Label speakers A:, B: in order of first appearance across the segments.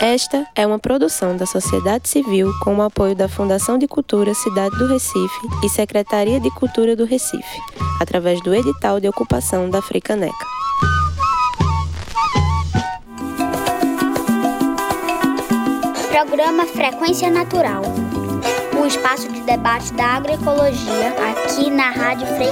A: Esta é uma produção da sociedade civil com o apoio da Fundação de Cultura Cidade do Recife e Secretaria de Cultura do Recife, através do edital de ocupação da Fricaneca.
B: Programa Frequência Natural. Um espaço de debate da agroecologia aqui na Rádio Frei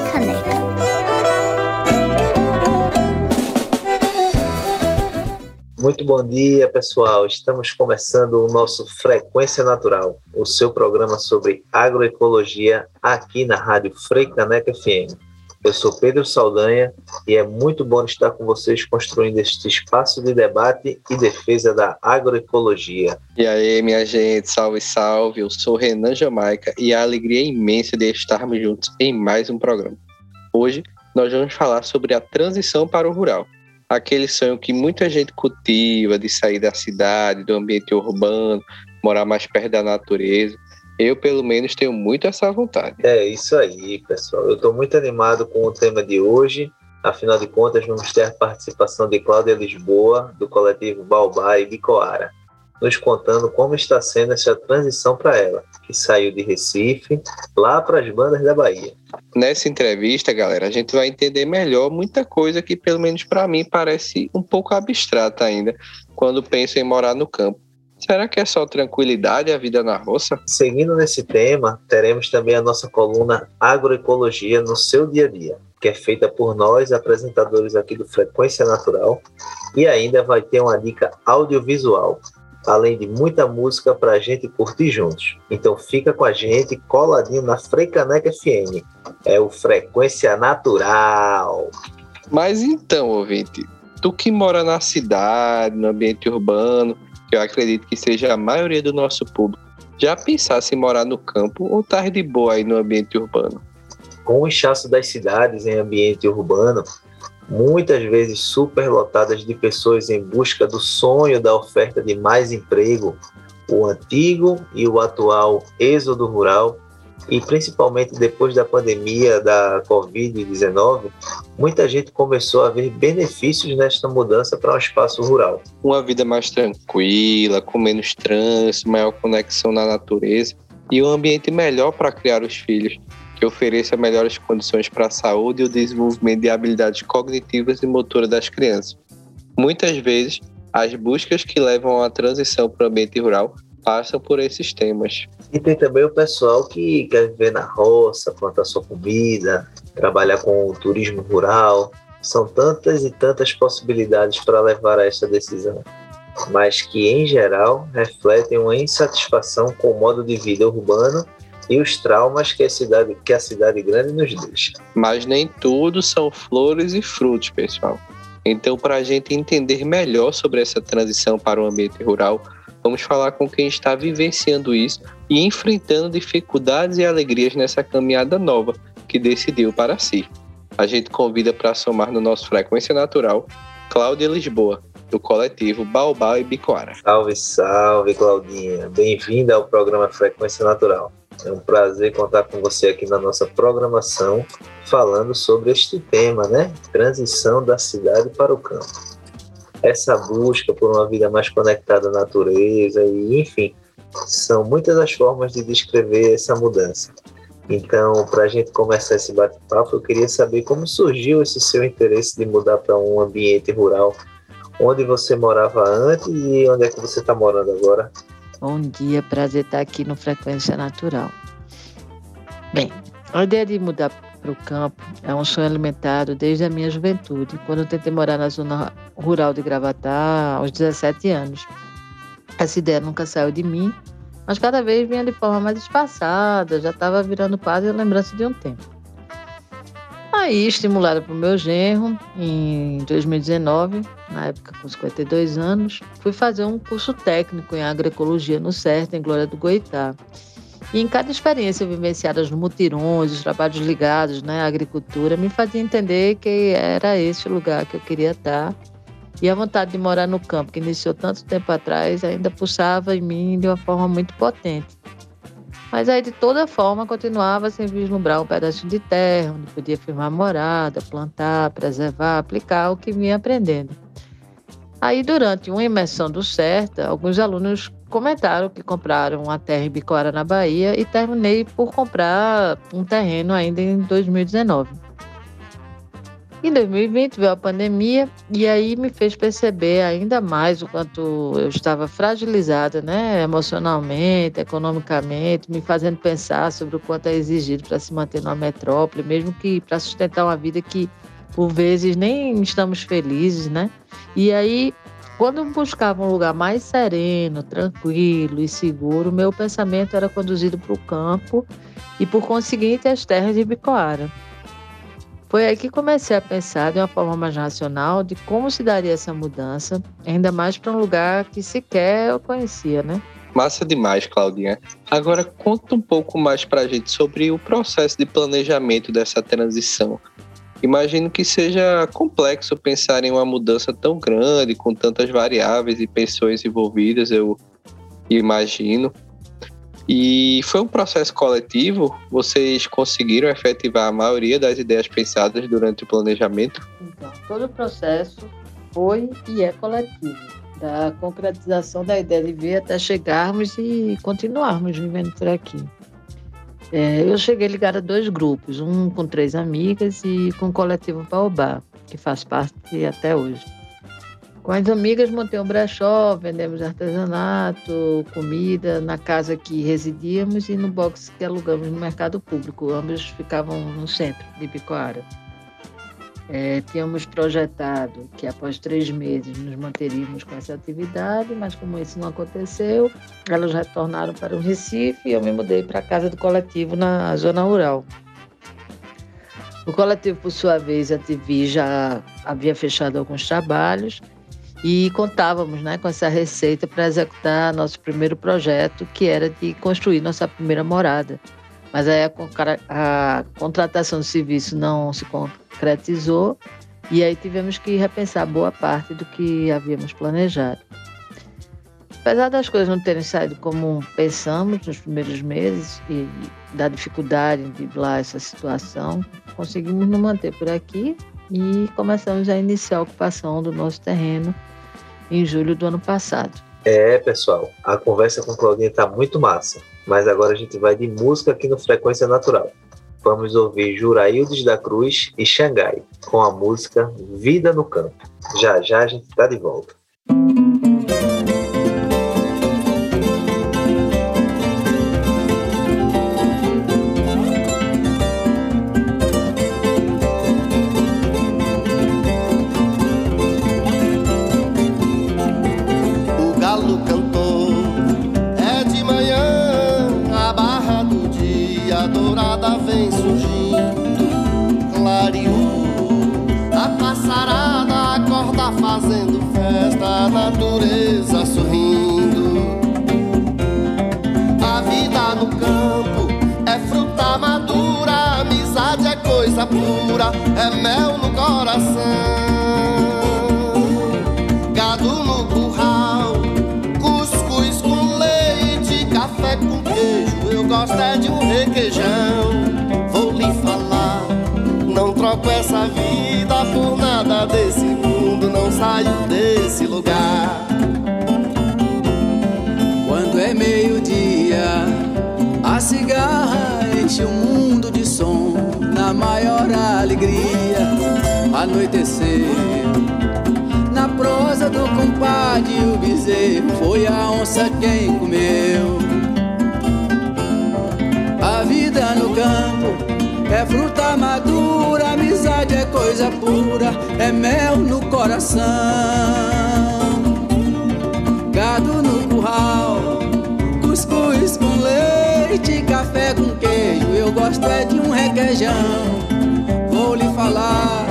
C: Muito bom dia, pessoal. Estamos começando o nosso Frequência Natural, o seu programa sobre agroecologia aqui na Rádio Frei Caneca FM. Eu sou Pedro Saldanha e é muito bom estar com vocês construindo este espaço de debate e defesa da agroecologia.
D: E aí, minha gente, salve, salve. Eu sou Renan Jamaica e a alegria é imensa de estarmos juntos em mais um programa. Hoje nós vamos falar sobre a transição para o rural aquele sonho que muita gente cultiva de sair da cidade, do ambiente urbano, morar mais perto da natureza. Eu, pelo menos, tenho muito essa vontade.
C: É isso aí, pessoal. Eu estou muito animado com o tema de hoje. Afinal de contas, vamos ter a participação de Cláudia Lisboa, do coletivo Baobá e Bicoara nos contando como está sendo essa transição para ela, que saiu de Recife lá para as bandas da Bahia.
D: Nessa entrevista, galera, a gente vai entender melhor muita coisa que, pelo menos para mim, parece um pouco abstrata ainda quando penso em morar no campo. Será que é só tranquilidade a vida na roça?
C: Seguindo nesse tema, teremos também a nossa coluna Agroecologia no seu dia a dia, que é feita por nós, apresentadores aqui do Frequência Natural, e ainda vai ter uma dica audiovisual além de muita música para a gente curtir juntos. Então fica com a gente coladinho na Freicaneca FM. É o Frequência Natural.
D: Mas então, ouvinte, tu que mora na cidade, no ambiente urbano, que eu acredito que seja a maioria do nosso público, já pensasse em morar no campo ou tá de boa aí no ambiente urbano?
C: Com o inchaço das cidades em ambiente urbano, muitas vezes superlotadas de pessoas em busca do sonho da oferta de mais emprego, o antigo e o atual êxodo rural, e principalmente depois da pandemia da Covid-19, muita gente começou a ver benefícios nesta mudança para um espaço rural.
D: Uma vida mais tranquila, com menos trânsito, maior conexão na natureza e um ambiente melhor para criar os filhos ofereça melhores condições para a saúde e o desenvolvimento de habilidades cognitivas e motoras das crianças. Muitas vezes, as buscas que levam à transição para o ambiente rural passam por esses temas.
C: E tem também o pessoal que quer viver na roça, plantar sua comida, trabalhar com o turismo rural. São tantas e tantas possibilidades para levar a essa decisão, mas que, em geral, refletem uma insatisfação com o modo de vida urbano e os traumas que a cidade, que a cidade grande nos deixa.
D: Mas nem tudo são flores e frutos, pessoal. Então, para a gente entender melhor sobre essa transição para o ambiente rural, vamos falar com quem está vivenciando isso e enfrentando dificuldades e alegrias nessa caminhada nova que decidiu para si. A gente convida para somar no nosso Frequência Natural Cláudia Lisboa, do coletivo Baobá e Bicoara.
C: Salve, salve, Claudinha. Bem-vinda ao programa Frequência Natural. É um prazer contar com você aqui na nossa programação, falando sobre este tema, né? Transição da cidade para o campo. Essa busca por uma vida mais conectada à natureza e, enfim, são muitas as formas de descrever essa mudança. Então, para a gente começar esse bate-papo, eu queria saber como surgiu esse seu interesse de mudar para um ambiente rural, onde você morava antes e onde é que você está morando agora.
E: Bom dia, prazer estar aqui no Frequência Natural. Bem, a ideia de mudar para o campo é um sonho alimentado desde a minha juventude, quando eu tentei morar na zona rural de Gravatá aos 17 anos. Essa ideia nunca saiu de mim, mas cada vez vinha de forma mais espaçada, já estava virando quase a lembrança de um tempo. Aí, estimulada por meu genro, em 2019, na época com 52 anos, fui fazer um curso técnico em agroecologia no CERT, em Glória do Goitá. E em cada experiência vivenciada no mutirões, os trabalhos ligados né, à agricultura, me fazia entender que era esse o lugar que eu queria estar. E a vontade de morar no campo, que iniciou tanto tempo atrás, ainda pulsava em mim de uma forma muito potente. Mas aí, de toda forma, continuava sem vislumbrar um pedaço de terra, onde podia firmar morada, plantar, preservar, aplicar o que vinha aprendendo. Aí, durante uma imersão do CERTA, alguns alunos comentaram que compraram uma terra em Bicoara, na Bahia, e terminei por comprar um terreno ainda em 2019. Em 2020 veio a pandemia e aí me fez perceber ainda mais o quanto eu estava fragilizada, né, emocionalmente, economicamente, me fazendo pensar sobre o quanto é exigido para se manter numa metrópole, mesmo que para sustentar uma vida que por vezes nem estamos felizes, né? E aí quando eu buscava um lugar mais sereno, tranquilo e seguro, meu pensamento era conduzido para o campo e, por conseguinte, as terras de Bicoara. Foi aí que comecei a pensar de uma forma mais racional de como se daria essa mudança, ainda mais para um lugar que sequer eu conhecia, né?
D: Massa demais, Claudinha. Agora conta um pouco mais para a gente sobre o processo de planejamento dessa transição. Imagino que seja complexo pensar em uma mudança tão grande, com tantas variáveis e pessoas envolvidas, eu imagino. E foi um processo coletivo? Vocês conseguiram efetivar a maioria das ideias pensadas durante o planejamento?
E: Então, todo o processo foi e é coletivo, da concretização da ideia de ver até chegarmos e continuarmos vivendo por aqui. É, eu cheguei ligada a dois grupos, um com três amigas e com o coletivo Baobá, que faz parte até hoje. Com as amigas montei um brechó, vendemos artesanato, comida na casa que residíamos e no box que alugamos no mercado público. Ambos ficavam no centro de Picoara. É, tínhamos projetado que após três meses nos manteríamos com essa atividade, mas como isso não aconteceu, elas retornaram para o Recife e eu me mudei para a casa do coletivo na zona rural. O coletivo, por sua vez, a TV já havia fechado alguns trabalhos e contávamos né, com essa receita para executar nosso primeiro projeto, que era de construir nossa primeira morada. Mas aí a, a contratação do serviço não se concretizou e aí tivemos que repensar boa parte do que havíamos planejado. Apesar das coisas não terem saído como pensamos nos primeiros meses e da dificuldade em driblar essa situação, conseguimos nos manter por aqui e começamos a iniciar a ocupação do nosso terreno em julho do ano passado.
C: É, pessoal, a conversa com Claudinha está muito massa, mas agora a gente vai de música aqui no Frequência Natural. Vamos ouvir Juraildes da Cruz e Xangai com a música Vida no Campo. Já já a gente está de volta. Pura, é mel no coração. Gado no curral, cuscuz com leite, café com queijo. Eu gosto é de um requeijão. Vou lhe falar, não troco essa vida por nada desse mundo, não saio desse lugar.
F: Quando é meio-dia, a cigarra enche o mundo de som na maior alegria, anoiteceu. Na prosa do compadre, o bezerro foi a onça quem comeu. A vida no campo é fruta madura, amizade é coisa pura, é mel no coração. Gado no curral, cuscuz com leite, café com. Eu gosto é de um requeijão. Vou lhe falar,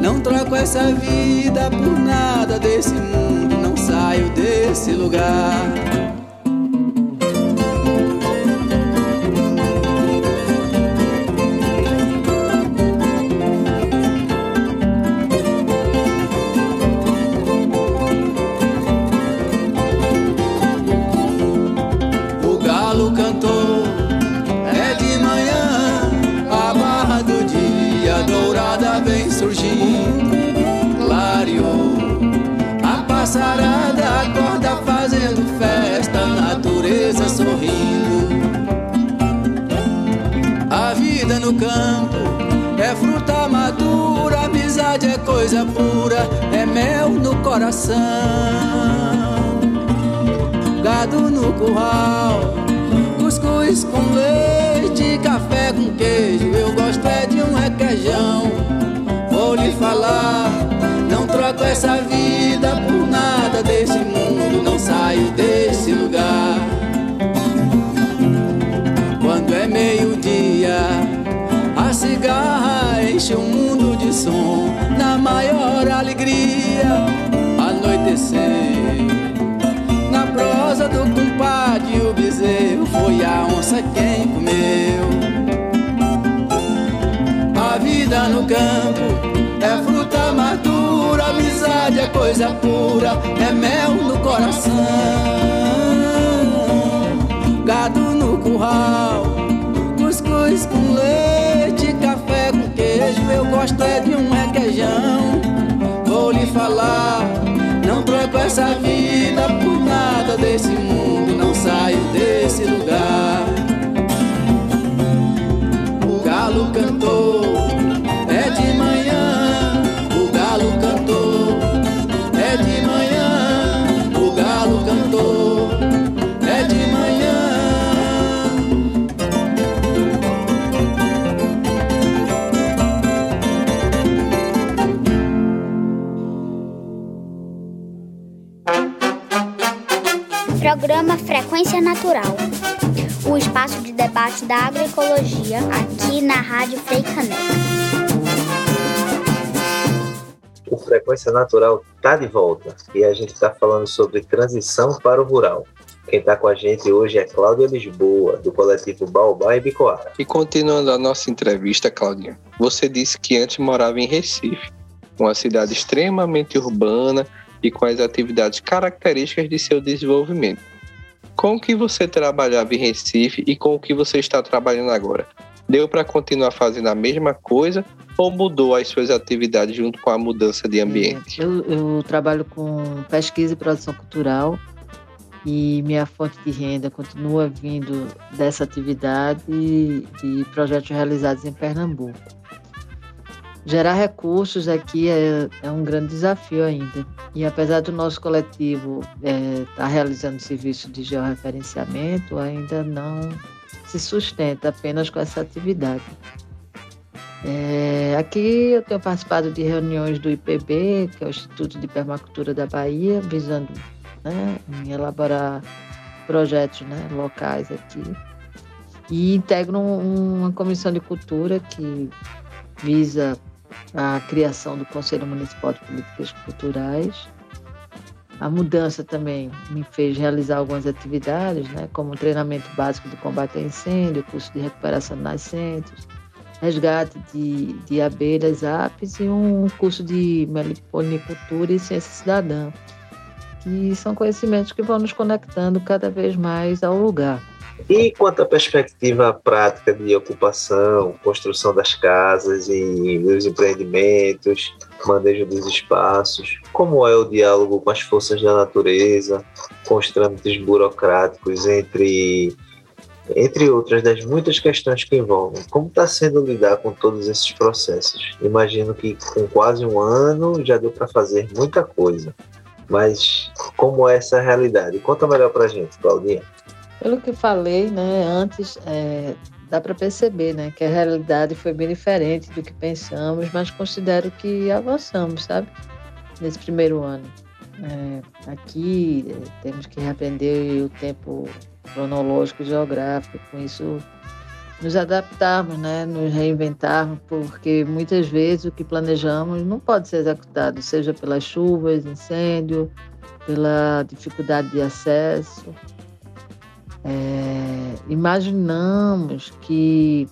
F: não troco essa vida por nada desse mundo. Não saio desse lugar. Coisa pura, é mel no coração. Gado no curral, cuscuz com leite, café com queijo. Eu gosto é de um requeijão. Vou lhe falar, não troco essa vida por nada desse mundo, não saio desse lugar. Cigarra enche o mundo de som. Na maior alegria, anoitecer. Na prosa do compadre, o bezerro foi a onça quem comeu. A vida no campo é fruta madura, amizade é coisa pura, é mel no coração gado no curral, cuscuz com leite. Eu gosto é de um requeijão. Vou lhe falar, não troco essa vida por nada desse mundo, não saio desse lugar.
B: Programa Frequência Natural. O espaço de debate da agroecologia aqui na Rádio Frei Caneca.
C: O Frequência Natural está de volta e a gente está falando sobre transição para o rural. Quem está com a gente hoje é Cláudia Lisboa, do coletivo Baobá e Bicoara.
D: E continuando a nossa entrevista, Claudinha, você disse que antes morava em Recife, uma cidade extremamente urbana e com as atividades características de seu desenvolvimento. Com o que você trabalhava em Recife e com o que você está trabalhando agora? Deu para continuar fazendo a mesma coisa ou mudou as suas atividades junto com a mudança de ambiente?
E: Eu, eu trabalho com pesquisa e produção cultural e minha fonte de renda continua vindo dessa atividade de projetos realizados em Pernambuco. Gerar recursos aqui é, é um grande desafio ainda. E apesar do nosso coletivo estar tá realizando serviço de georreferenciamento, ainda não se sustenta apenas com essa atividade. É, aqui eu tenho participado de reuniões do IPB, que é o Instituto de Permacultura da Bahia, visando né, em elaborar projetos né, locais aqui. E integro uma comissão de cultura que visa a criação do Conselho Municipal de Políticas Culturais. A mudança também me fez realizar algumas atividades, né, como treinamento básico de combate a incêndio, curso de recuperação de nascentes, resgate de, de abelhas, apes e um curso de meliponicultura e ciência cidadã, que são conhecimentos que vão nos conectando cada vez mais ao lugar.
C: E quanto à perspectiva prática de ocupação, construção das casas e dos empreendimentos, manejo dos espaços, como é o diálogo com as forças da natureza, com os trâmites burocráticos entre entre outras das muitas questões que envolvem. Como está sendo lidar com todos esses processos? Imagino que com quase um ano já deu para fazer muita coisa. Mas como é essa realidade? Conta melhor para a gente, Claudinha.
E: Pelo que falei né, antes, é, dá para perceber né, que a realidade foi bem diferente do que pensamos, mas considero que avançamos, sabe? Nesse primeiro ano. É, aqui é, temos que reaprender o tempo cronológico e geográfico, com isso nos adaptarmos, né, nos reinventarmos, porque muitas vezes o que planejamos não pode ser executado, seja pelas chuvas, incêndio, pela dificuldade de acesso. É, imaginamos que,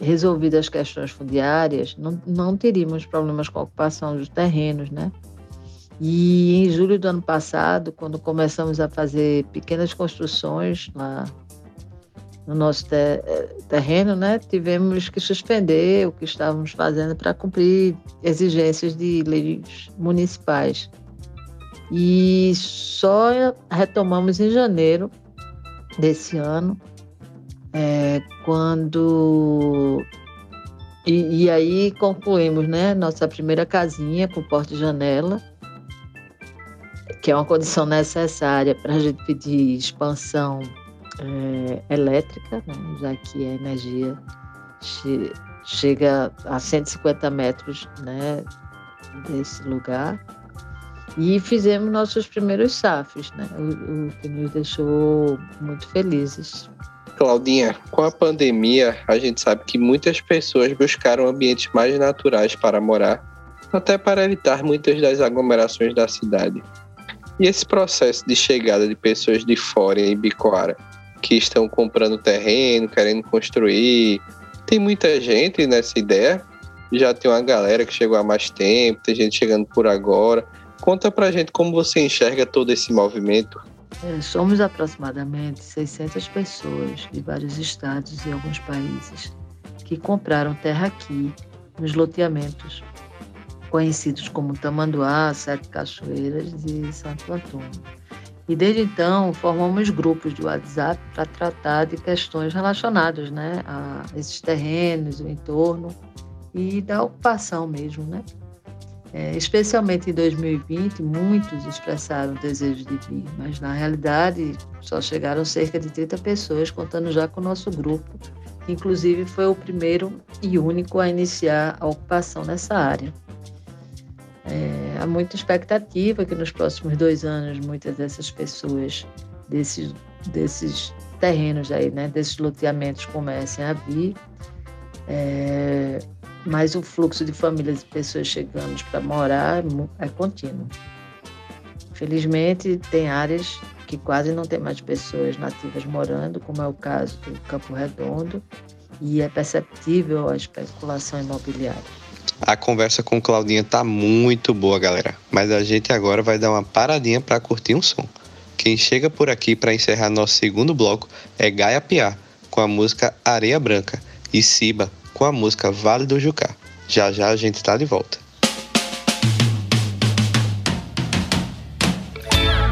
E: resolvidas as questões fundiárias, não, não teríamos problemas com a ocupação dos terrenos, né? E em julho do ano passado, quando começamos a fazer pequenas construções lá no nosso terreno, né, tivemos que suspender o que estávamos fazendo para cumprir exigências de leis municipais. E só retomamos em janeiro desse ano, é, quando. E, e, aí concluímos né, nossa primeira casinha com porta e janela, que é uma condição necessária para a gente pedir expansão é, elétrica, né, já que a energia che chega a 150 metros né, desse lugar. E fizemos nossos primeiros SAFs, né? o, o que nos deixou muito felizes.
D: Claudinha, com a pandemia, a gente sabe que muitas pessoas buscaram ambientes mais naturais para morar, até para evitar muitas das aglomerações da cidade. E esse processo de chegada de pessoas de fora em Bicoara, que estão comprando terreno, querendo construir, tem muita gente nessa ideia. Já tem uma galera que chegou há mais tempo, tem gente chegando por agora. Conta pra gente como você enxerga todo esse movimento.
E: É, somos aproximadamente 600 pessoas de vários estados e alguns países que compraram terra aqui, nos loteamentos conhecidos como Tamanduá, Sete Cachoeiras e Santo Antônio. E desde então formamos grupos de WhatsApp para tratar de questões relacionadas né, a esses terrenos, o entorno e da ocupação mesmo, né? É, especialmente em 2020, muitos expressaram o desejo de vir, mas na realidade só chegaram cerca de 30 pessoas, contando já com o nosso grupo, que inclusive foi o primeiro e único a iniciar a ocupação nessa área. É, há muita expectativa que nos próximos dois anos muitas dessas pessoas, desses, desses terrenos aí, né, desses loteamentos comecem a vir. É, mas o fluxo de famílias e pessoas chegando para morar é, é contínuo. Felizmente, tem áreas que quase não tem mais pessoas nativas morando, como é o caso do Campo Redondo, e é perceptível a especulação imobiliária.
G: A conversa com Claudinha tá muito boa, galera, mas a gente agora vai dar uma paradinha para curtir um som. Quem chega por aqui para encerrar nosso segundo bloco é Gaia Piá, com a música Areia Branca, e Siba, com a música Vale do Jucá. Já já a gente tá de volta.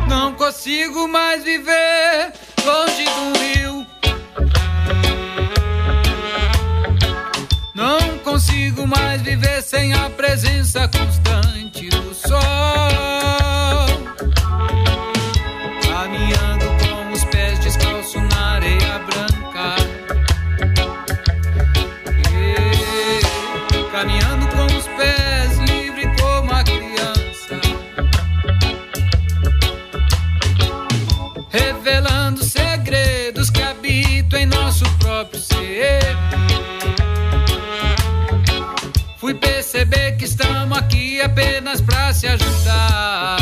H: Não consigo mais viver longe do rio. Não consigo mais viver sem a presença constante do sol. Perceber que estamos aqui apenas para se ajudar.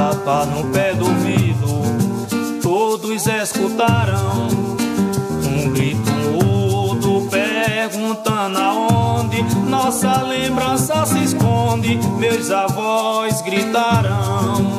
I: tapa no pé dormido, todos escutarão um grito mudo perguntando aonde nossa lembrança se esconde. Meus avós gritarão.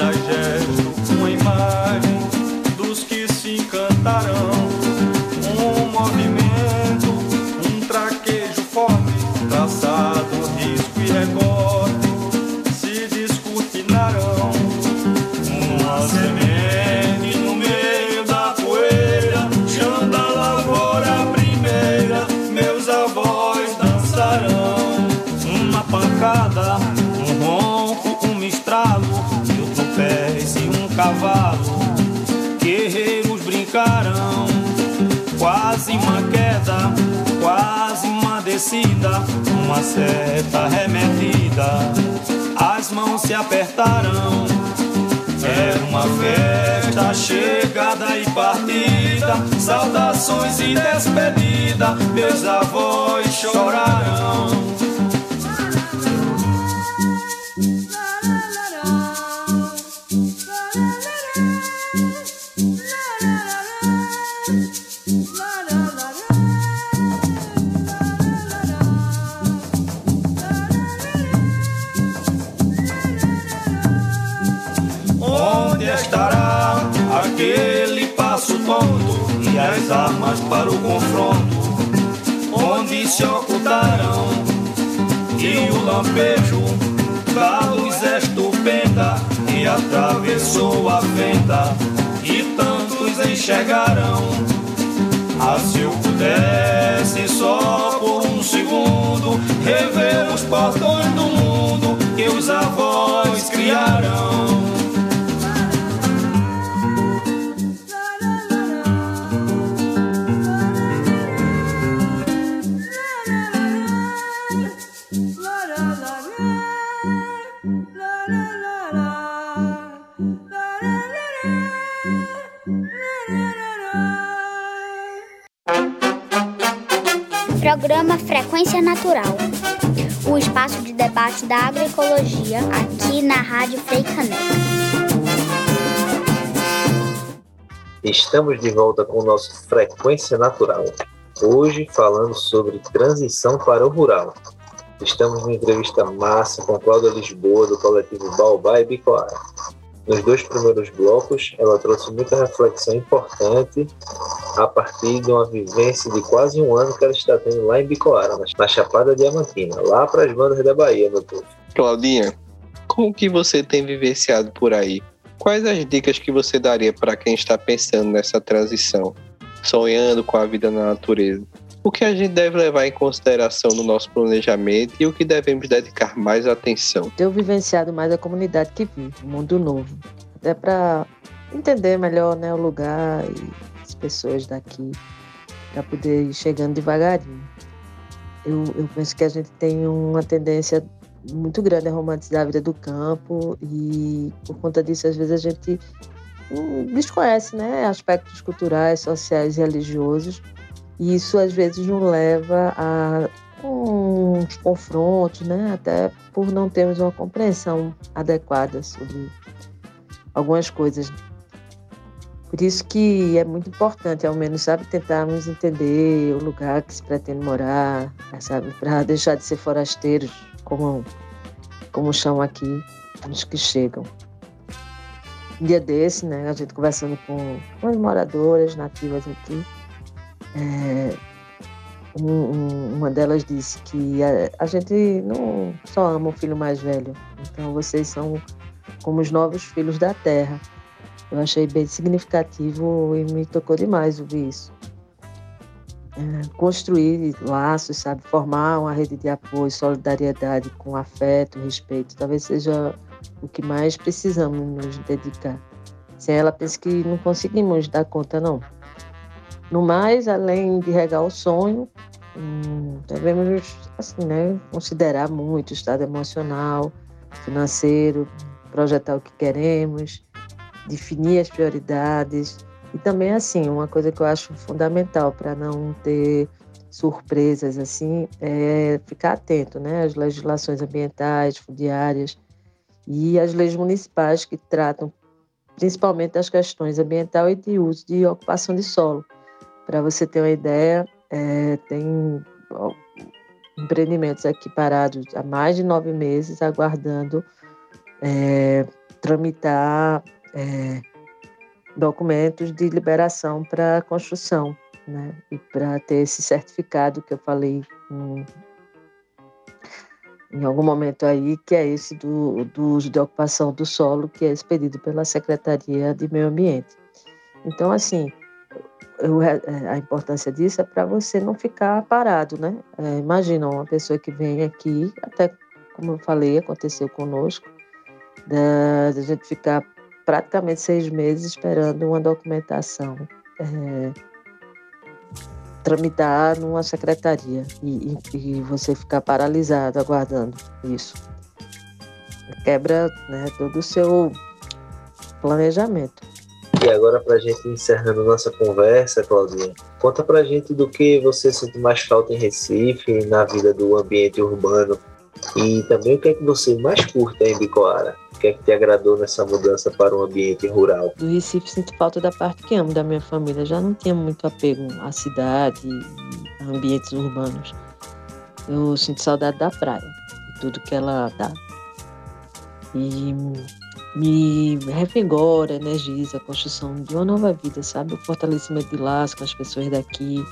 I: na ziemi. uma seta remetida, as mãos se apertarão. É uma festa chegada e partida, saudações e despedida, meus avós chorarão.
C: Estamos de volta com o nosso Frequência Natural. Hoje falando sobre transição para o rural. Estamos numa entrevista massa com Cláudia Lisboa, do coletivo Baobá e Bicoara. Nos dois primeiros blocos, ela trouxe muita reflexão importante a partir de uma vivência de quase um ano que ela está tendo lá em Bicoara, na Chapada Diamantina, lá para as bandas da Bahia, meu povo.
D: Claudinha, como que você tem vivenciado por aí? Quais as dicas que você daria para quem está pensando nessa transição, sonhando com a vida na natureza? o que a gente deve levar em consideração no nosso planejamento e o que devemos dedicar mais atenção.
E: Tenho vivenciado mais a comunidade que vive, o mundo novo, até para entender melhor né, o lugar e as pessoas daqui, para poder ir chegando devagarinho. Eu, eu penso que a gente tem uma tendência muito grande a romantizar a vida do campo e por conta disso às vezes a gente hum, desconhece né, aspectos culturais, sociais e religiosos e isso às vezes nos leva a uns confrontos, né? até por não termos uma compreensão adequada sobre algumas coisas. Por isso que é muito importante, ao menos, sabe, tentarmos entender o lugar que se pretende morar, sabe, para deixar de ser forasteiros, como, como chamam aqui os que chegam. Um dia desse, né, a gente conversando com, com as moradoras nativas aqui, é, um, uma delas disse que a, a, gente não só ama o filho mais velho, então vocês são como os novos filhos da terra. Eu achei bem significativo e me tocou demais ouvir isso. É, construir laços, sabe, formar uma rede de apoio, solidariedade com afeto, respeito, talvez seja o que mais precisamos nos dedicar. Sem ela, penso que não conseguimos dar conta, não. No mais, além de regar o sonho, hum, devemos assim, né, considerar muito o estado emocional, financeiro, projetar o que queremos, definir as prioridades e também assim uma coisa que eu acho fundamental para não ter surpresas assim é ficar atento, né, às legislações ambientais, fundiárias e às leis municipais que tratam principalmente das questões ambiental e de uso de ocupação de solo. Para você ter uma ideia, é, tem empreendimentos aqui parados há mais de nove meses, aguardando é, tramitar é, documentos de liberação para construção, né? E para ter esse certificado que eu falei em, em algum momento aí, que é esse do, do uso de ocupação do solo, que é expedido pela Secretaria de Meio Ambiente. Então, assim, eu, é, a importância disso é para você não ficar parado, né? É, imagina uma pessoa que vem aqui, até como eu falei, aconteceu conosco, da, da gente ficar praticamente seis meses esperando uma documentação é, tramitar numa secretaria e, e, e, você ficar paralisado aguardando isso. Quebra né, todo o seu planejamento.
C: E agora, para a gente encerrando nossa conversa, Claudinha, conta para a gente do que você sente mais falta em Recife, na vida do ambiente urbano, e também o que é que você mais curte em Bicoara. Que é que te agradou nessa mudança para o ambiente rural?
E: Do Recife sinto falta da parte que amo da minha família. Já não tinha muito apego à cidade a ambientes urbanos. Eu sinto saudade da praia, de tudo que ela dá. E me revigora, energiza a construção de uma nova vida, sabe? O fortalecimento de laços com as pessoas daqui,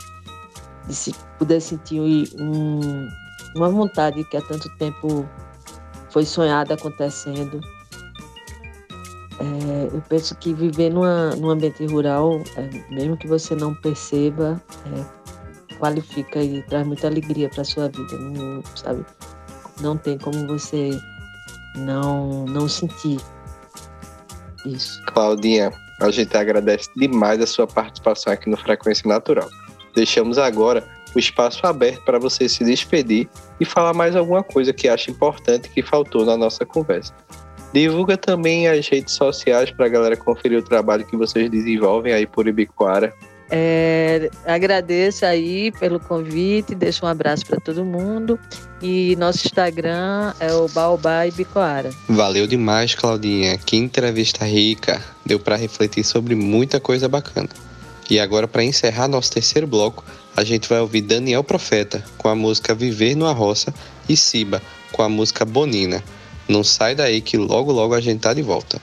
E: de se poder sentir um, uma vontade que há tanto tempo foi sonhada acontecendo. É, eu penso que viver numa, num ambiente rural, é, mesmo que você não perceba, é, qualifica e traz muita alegria para sua vida, não, sabe? Não tem como você não, não sentir isso.
D: Claudinha, a gente agradece demais a sua participação aqui no Frequência Natural. Deixamos agora o espaço aberto para você se despedir e falar mais alguma coisa que acha importante que faltou na nossa conversa. Divulga também as redes sociais para a galera conferir o trabalho que vocês desenvolvem aí por Ibicoara.
E: É, agradeço aí pelo convite, deixo um abraço para todo mundo. E nosso Instagram é o Baobá e Bicoara.
G: Valeu demais, Claudinha. Que entrevista rica. Deu para refletir sobre muita coisa bacana. E agora, para encerrar nosso terceiro bloco, a gente vai ouvir Daniel Profeta com a música Viver numa Roça e Siba com a música Bonina. Não sai daí que logo logo a gente tá de volta.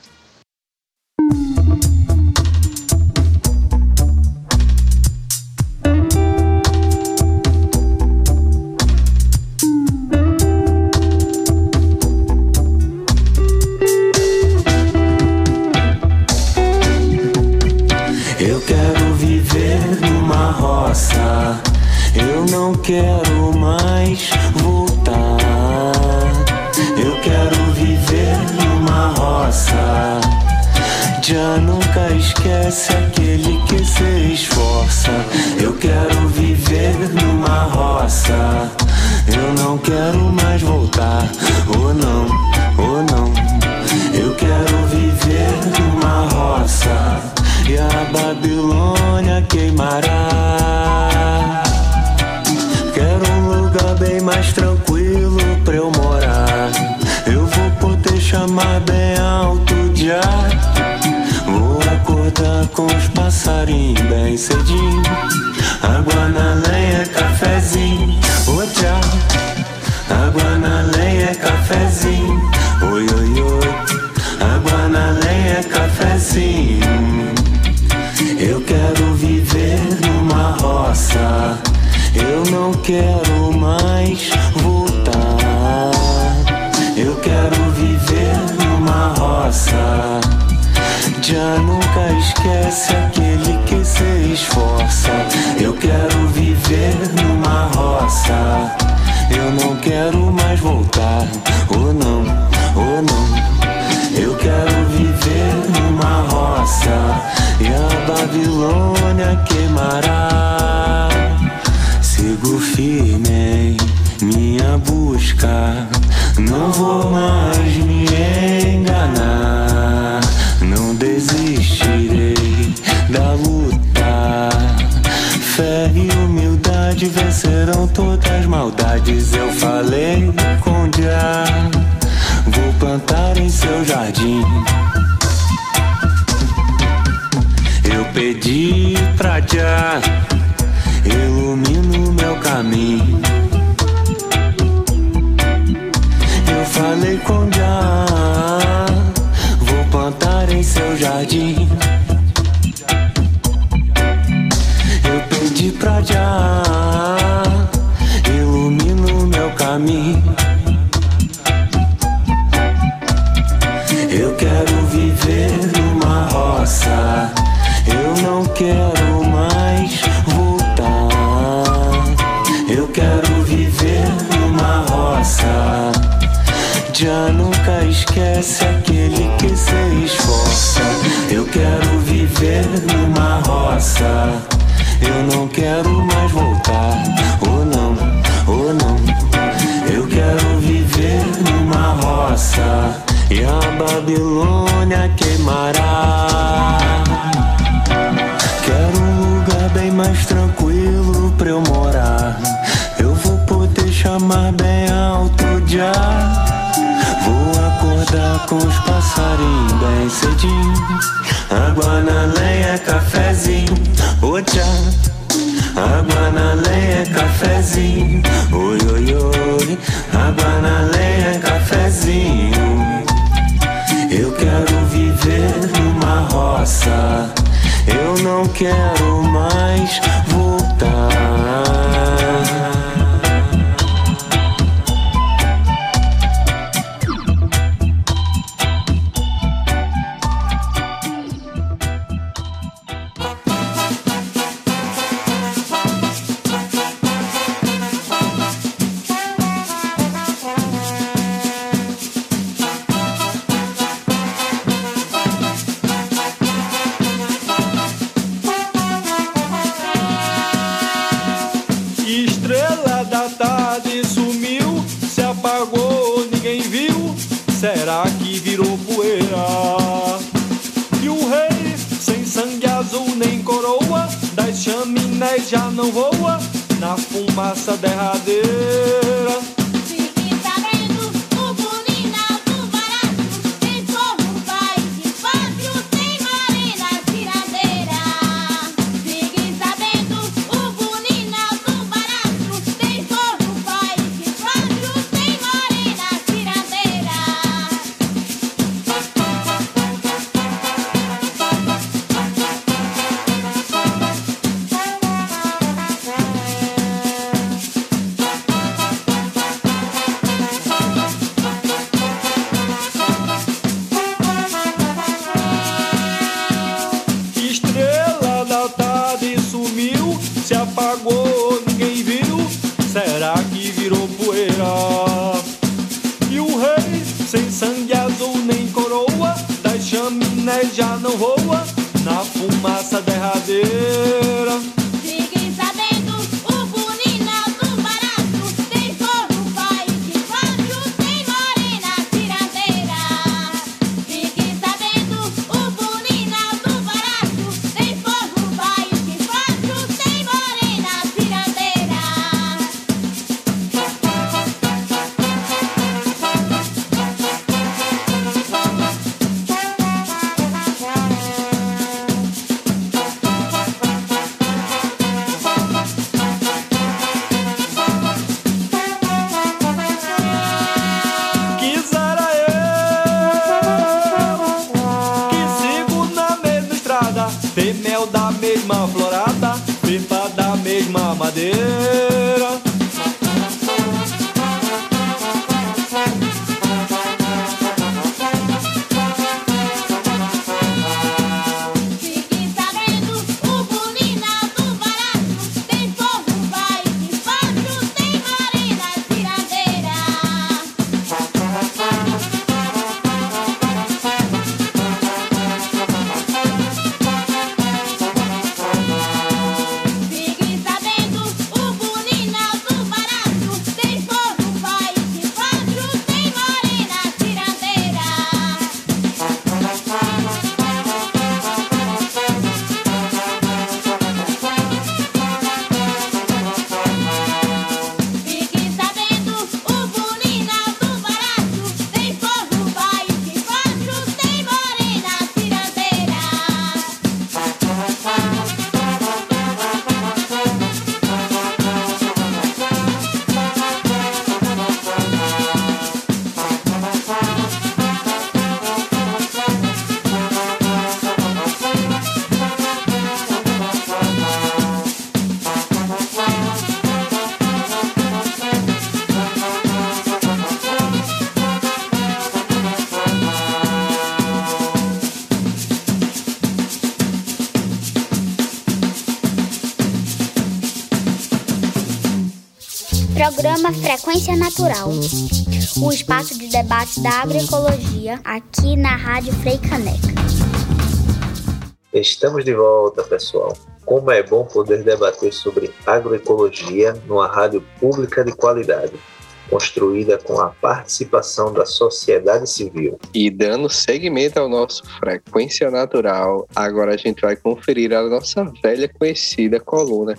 J: Com os passarinhos bem cedinho. Água na lenha, cafezinho. Ô oh, tchau. Água na lenha, cafezinho. Oi, oi, oi. Água na lenha, cafezinho. Eu quero viver numa roça. Eu não quero mais voltar. Eu quero viver numa roça. Já nunca esquece aquele que se esforça. Eu quero viver numa roça. Eu não quero mais voltar. Ou oh, não, ou oh, não. Eu quero viver numa roça. E a Babilônia queimará Já ilumina o meu caminho. Babilônia queimará. Quero um lugar bem mais tranquilo pra eu morar chamar bem alto já. Vou acordar com os passarinhos bem cedinho. Água na quero
B: Frequência Natural. O espaço de debate da agroecologia aqui na Rádio Frei Caneca.
C: Estamos de volta, pessoal. Como é bom poder debater sobre agroecologia numa rádio pública de qualidade, construída com a participação da sociedade civil.
D: E dando seguimento ao nosso Frequência Natural, agora a gente vai conferir a nossa velha conhecida coluna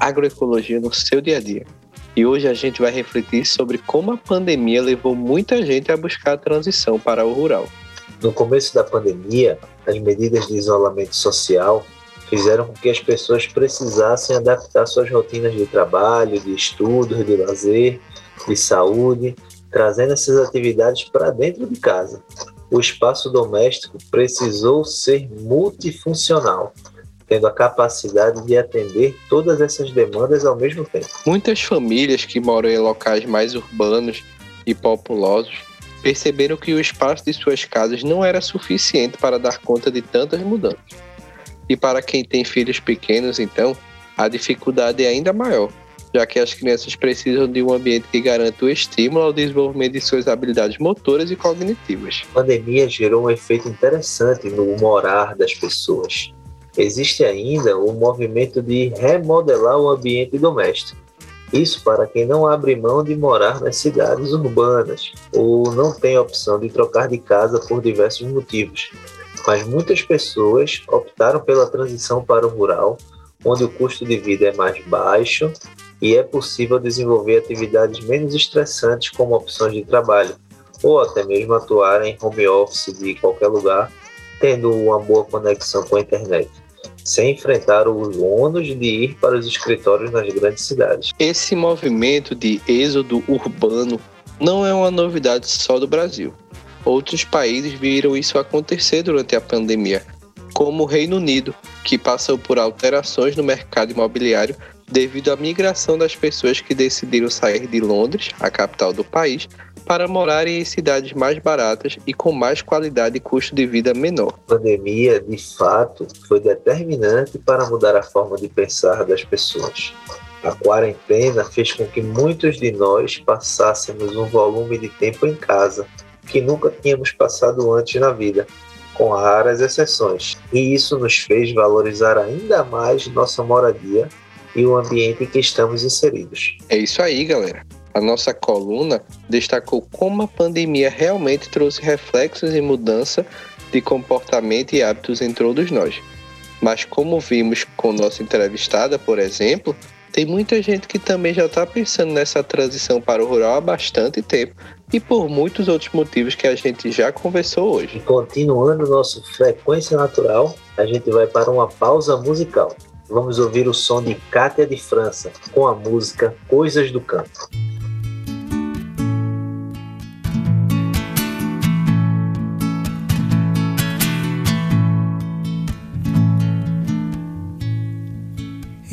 D: Agroecologia no seu dia a dia. E hoje a gente vai refletir sobre como a pandemia levou muita gente a buscar a transição para o rural.
C: No começo da pandemia, as medidas de isolamento social fizeram com que as pessoas precisassem adaptar suas rotinas de trabalho, de estudos, de lazer, de saúde, trazendo essas atividades para dentro de casa. O espaço doméstico precisou ser multifuncional, tendo a capacidade de atender todas essas demandas ao mesmo tempo.
D: Muitas famílias que moram em locais mais urbanos e populosos perceberam que o espaço de suas casas não era suficiente para dar conta de tantas mudanças. E para quem tem filhos pequenos, então, a dificuldade é ainda maior, já que as crianças precisam de um ambiente que garanta o estímulo ao desenvolvimento de suas habilidades motoras e cognitivas.
C: A pandemia gerou um efeito interessante no morar das pessoas. Existe ainda o movimento de remodelar o ambiente doméstico. Isso para quem não abre mão de morar nas cidades urbanas ou não tem a opção de trocar de casa por diversos motivos. Mas muitas pessoas optaram pela transição para o rural, onde o custo de vida é mais baixo e é possível desenvolver atividades menos estressantes como opções de trabalho, ou até mesmo atuar em home office de qualquer lugar, tendo uma boa conexão com a internet sem enfrentar os ônus de ir para os escritórios nas grandes cidades.
D: Esse movimento de êxodo urbano não é uma novidade só do Brasil. Outros países viram isso acontecer durante a pandemia, como o Reino Unido, que passou por alterações no mercado imobiliário devido à migração das pessoas que decidiram sair de Londres, a capital do país, para morarem em cidades mais baratas e com mais qualidade e custo de vida menor.
C: A pandemia, de fato, foi determinante para mudar a forma de pensar das pessoas. A quarentena fez com que muitos de nós passássemos um volume de tempo em casa, que nunca tínhamos passado antes na vida, com raras exceções. E isso nos fez valorizar ainda mais nossa moradia e o ambiente em que estamos inseridos.
D: É isso aí, galera. A nossa coluna destacou como a pandemia realmente trouxe reflexos e mudança de comportamento e hábitos em todos nós. Mas como vimos com nossa entrevistada, por exemplo, tem muita gente que também já está pensando nessa transição para o rural há bastante tempo e por muitos outros motivos que a gente já conversou hoje.
C: Continuando nosso Frequência Natural, a gente vai para uma pausa musical. Vamos ouvir o som de Cátia de França com a música Coisas do Campo.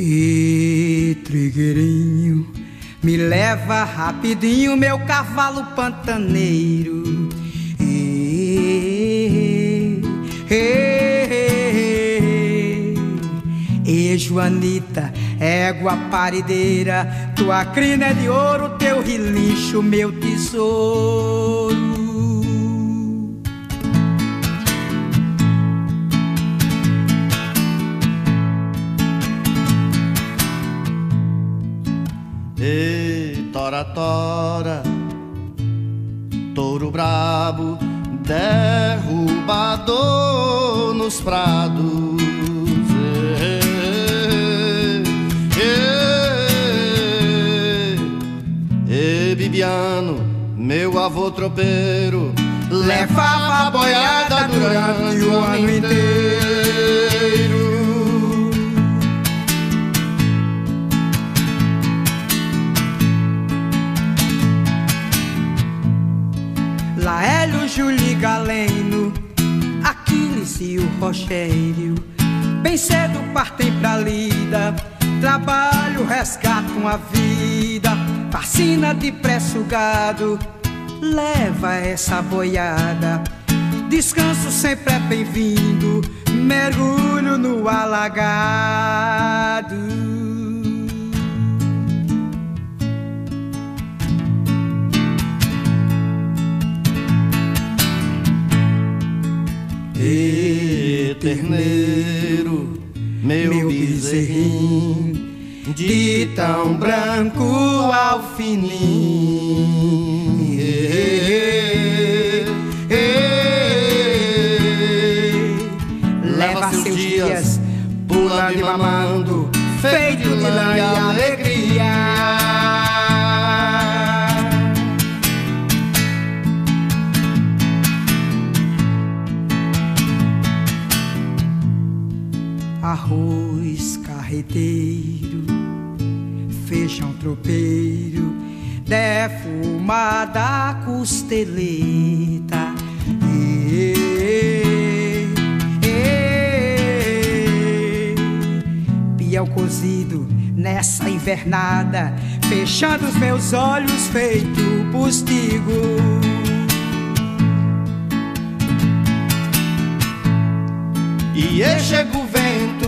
K: E trigueirinho, me leva rapidinho, meu cavalo pantaneiro. E, e, e, e Joanita, égua parideira, tua crina é de ouro, teu relincho, meu tesouro.
L: E tora tora, touro brabo, derrubador nos prados. E, e, e Bibiano, meu avô tropeiro, levava a boiada durante o ano inteiro.
K: Aquiles e o Rogério. Bem cedo partem pra lida, trabalho, resgatam a vida. Vacina depressa o gado, leva essa boiada. Descanso sempre é bem-vindo, mergulho no alagado.
L: E terneiro, meu,
K: Meu
L: bezerrinho, de tão branco ao fininho. E, e, e,
K: Leva seus dias pulando e mamando, feito de lã e Arroz carreteiro, feijão tropeiro, defumada costeleta. Piau cozido nessa invernada, fechando os meus olhos feito postigo.
L: E aí chega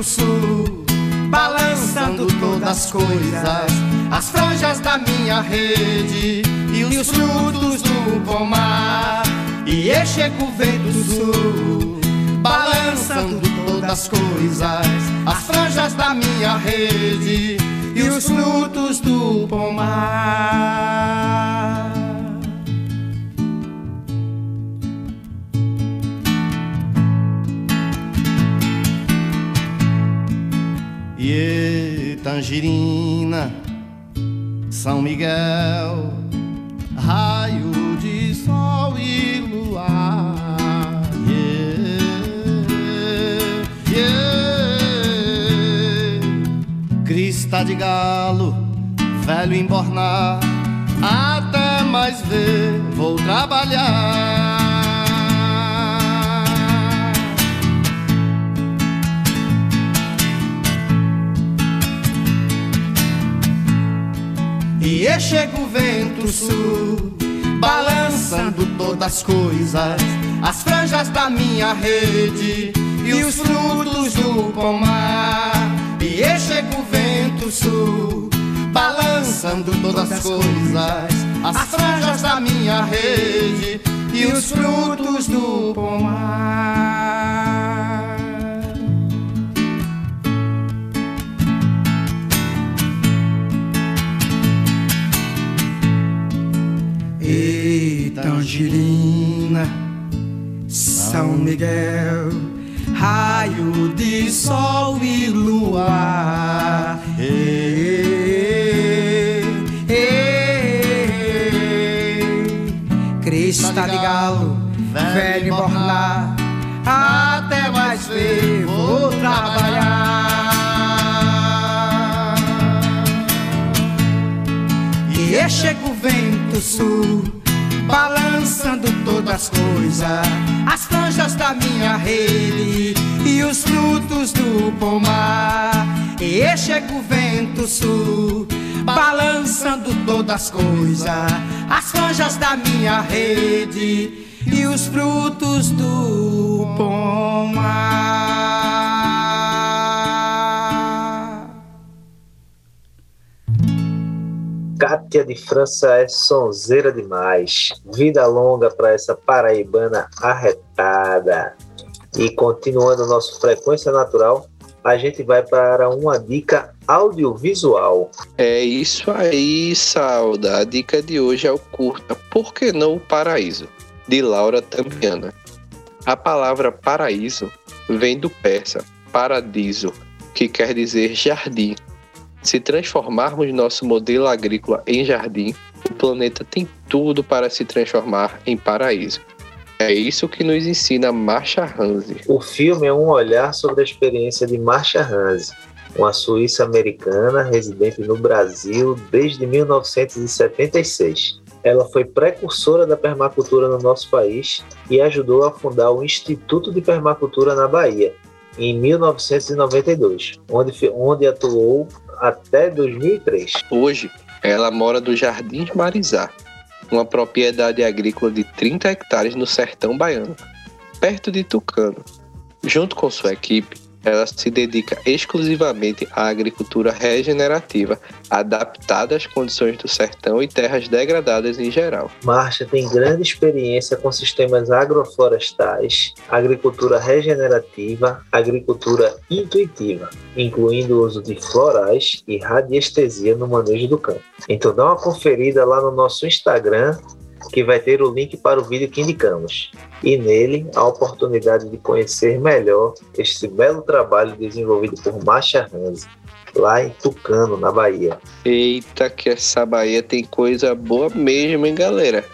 L: o vento sul, balançando todas as coisas, as franjas da minha rede e os frutos do pomar. E aí chega o vento sul, balançando todas as coisas, as franjas da minha rede e os frutos do pomar. Tangerina, São Miguel, raio de sol e luar. Yeah, yeah. Crista de galo, velho embornar, até mais ver, vou trabalhar. E chega o vento sul, balançando todas as coisas, as franjas da minha rede e os frutos do pomar. E chega o vento sul, balançando todas as coisas, as franjas da minha rede
K: e os frutos do pomar. Tangerina, São Miguel, raio de sol e luar. Ei, ei, ei, Crista de galo, velho bornar, até mais ver vou trabalhar. E chega o vento sul, balançando todas as coisas, as franjas da minha rede e os frutos do pomar. E chega o vento sul, balançando todas as coisas, as franjas da minha rede e os frutos do pomar.
C: Cátia de França é sonzeira demais. Vida longa para essa paraibana arretada. E continuando nosso Frequência Natural, a gente vai para uma dica audiovisual.
D: É isso aí, Sauda. A dica de hoje é o curta Por que não o Paraíso, de Laura Tambiana. A palavra paraíso vem do persa paradiso, que quer dizer jardim. Se transformarmos nosso modelo agrícola em jardim, o planeta tem tudo para se transformar em paraíso. É isso que nos ensina Marcia Hanze.
C: O filme é um olhar sobre a experiência de Marcia Hanze, uma suíça americana residente no Brasil desde 1976. Ela foi precursora da permacultura no nosso país e ajudou a fundar o Instituto de Permacultura na Bahia, em 1992, onde, onde atuou até 2003.
D: Hoje, ela mora do Jardim Marizá, uma propriedade agrícola de 30 hectares no sertão baiano, perto de Tucano. Junto com sua equipe, ela se dedica exclusivamente à agricultura regenerativa, adaptada às condições do sertão e terras degradadas em geral.
C: Marcia tem grande experiência com sistemas agroflorestais, agricultura regenerativa, agricultura intuitiva, incluindo o uso de florais e radiestesia no manejo do campo. Então dá uma conferida lá no nosso Instagram, que vai ter o link para o vídeo que indicamos. E nele a oportunidade de conhecer melhor este belo trabalho desenvolvido por Marcia Hanze, lá em Tucano, na Bahia.
D: Eita, que essa Bahia tem coisa boa mesmo, hein, galera?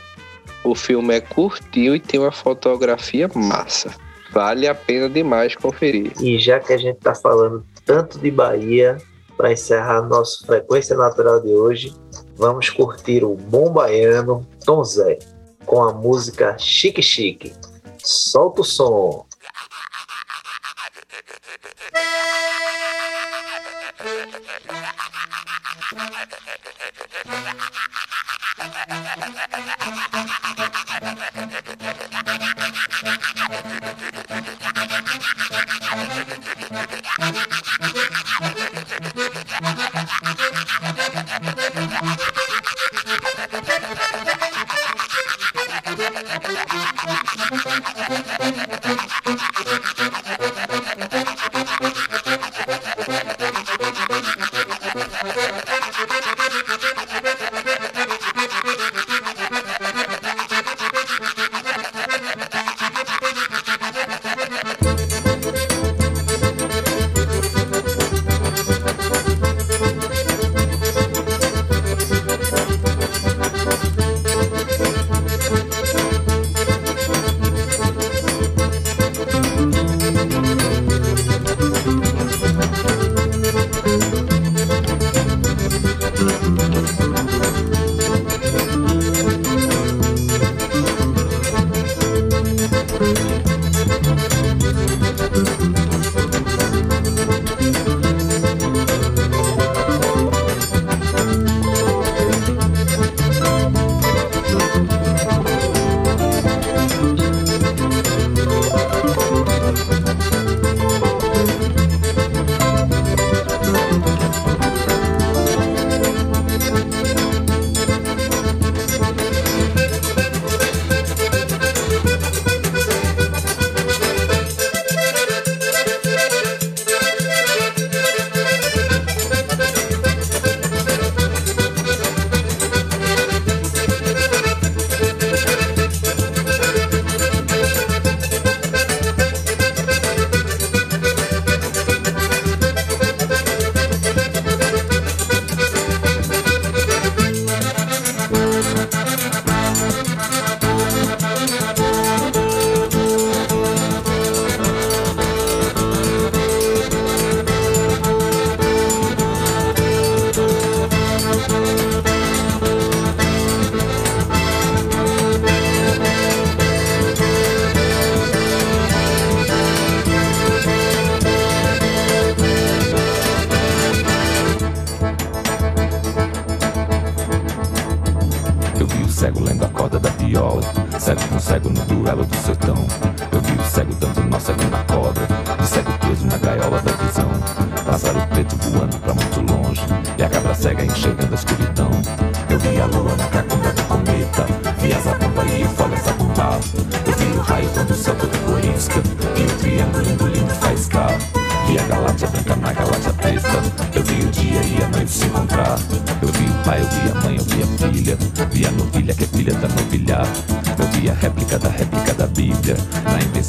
D: O filme é curtinho e tem uma fotografia massa. Vale a pena demais conferir.
C: E já que a gente está falando tanto de Bahia, para encerrar nossa frequência natural de hoje, vamos curtir o bom baiano Tom Zé com a música Chique Chique. Solta o som.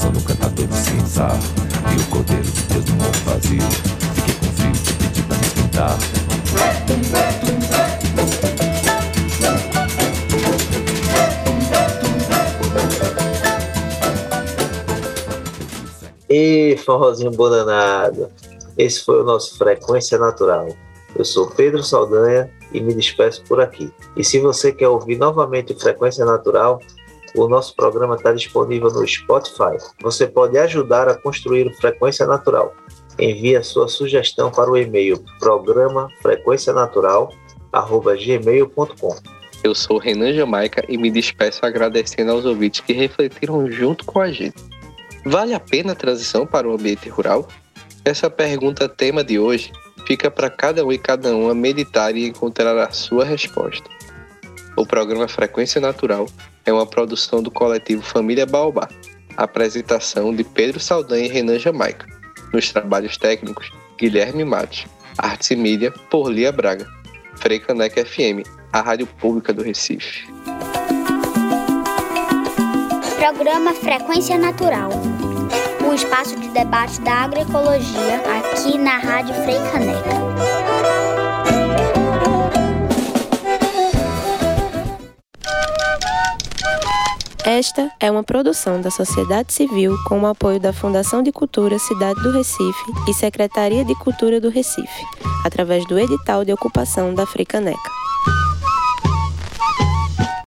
M: Invenção do cantador de cinza. Vi o cordeiro de Deus no morro vazio. Fiquei com frio e pedi pra me esquentar.
C: E forrozinho. Esse foi o nosso Frequência Natural. Eu sou Pedro Saldanha e me despeço por aqui. E se você quer ouvir novamente Frequência Natural, o nosso programa está disponível no Spotify. Você pode ajudar a construir o Frequência Natural. Envie a sua sugestão para o e-mail programa frequencianatural@gmail.com.
D: Eu sou Renan Jamaica e me despeço agradecendo aos ouvintes que refletiram junto com a gente. Vale a pena a transição para o ambiente rural? Essa pergunta tema de hoje fica para cada um e cada uma meditar e encontrar a sua resposta. O programa Frequência Natural é uma produção do coletivo Família Baobá. Apresentação de Pedro Saldanha e Renan Jamaica. Nos trabalhos técnicos, Guilherme Matos. Artes e mídia, por Lia Braga. Freicaneca FM, a rádio pública do Recife.
B: Programa Frequência Natural. O espaço de debate da agroecologia aqui na Rádio Frei.
A: Esta é uma produção da sociedade civil com o apoio da Fundação de Cultura Cidade do Recife e Secretaria de Cultura do Recife, através do edital de ocupação da Fricaneca.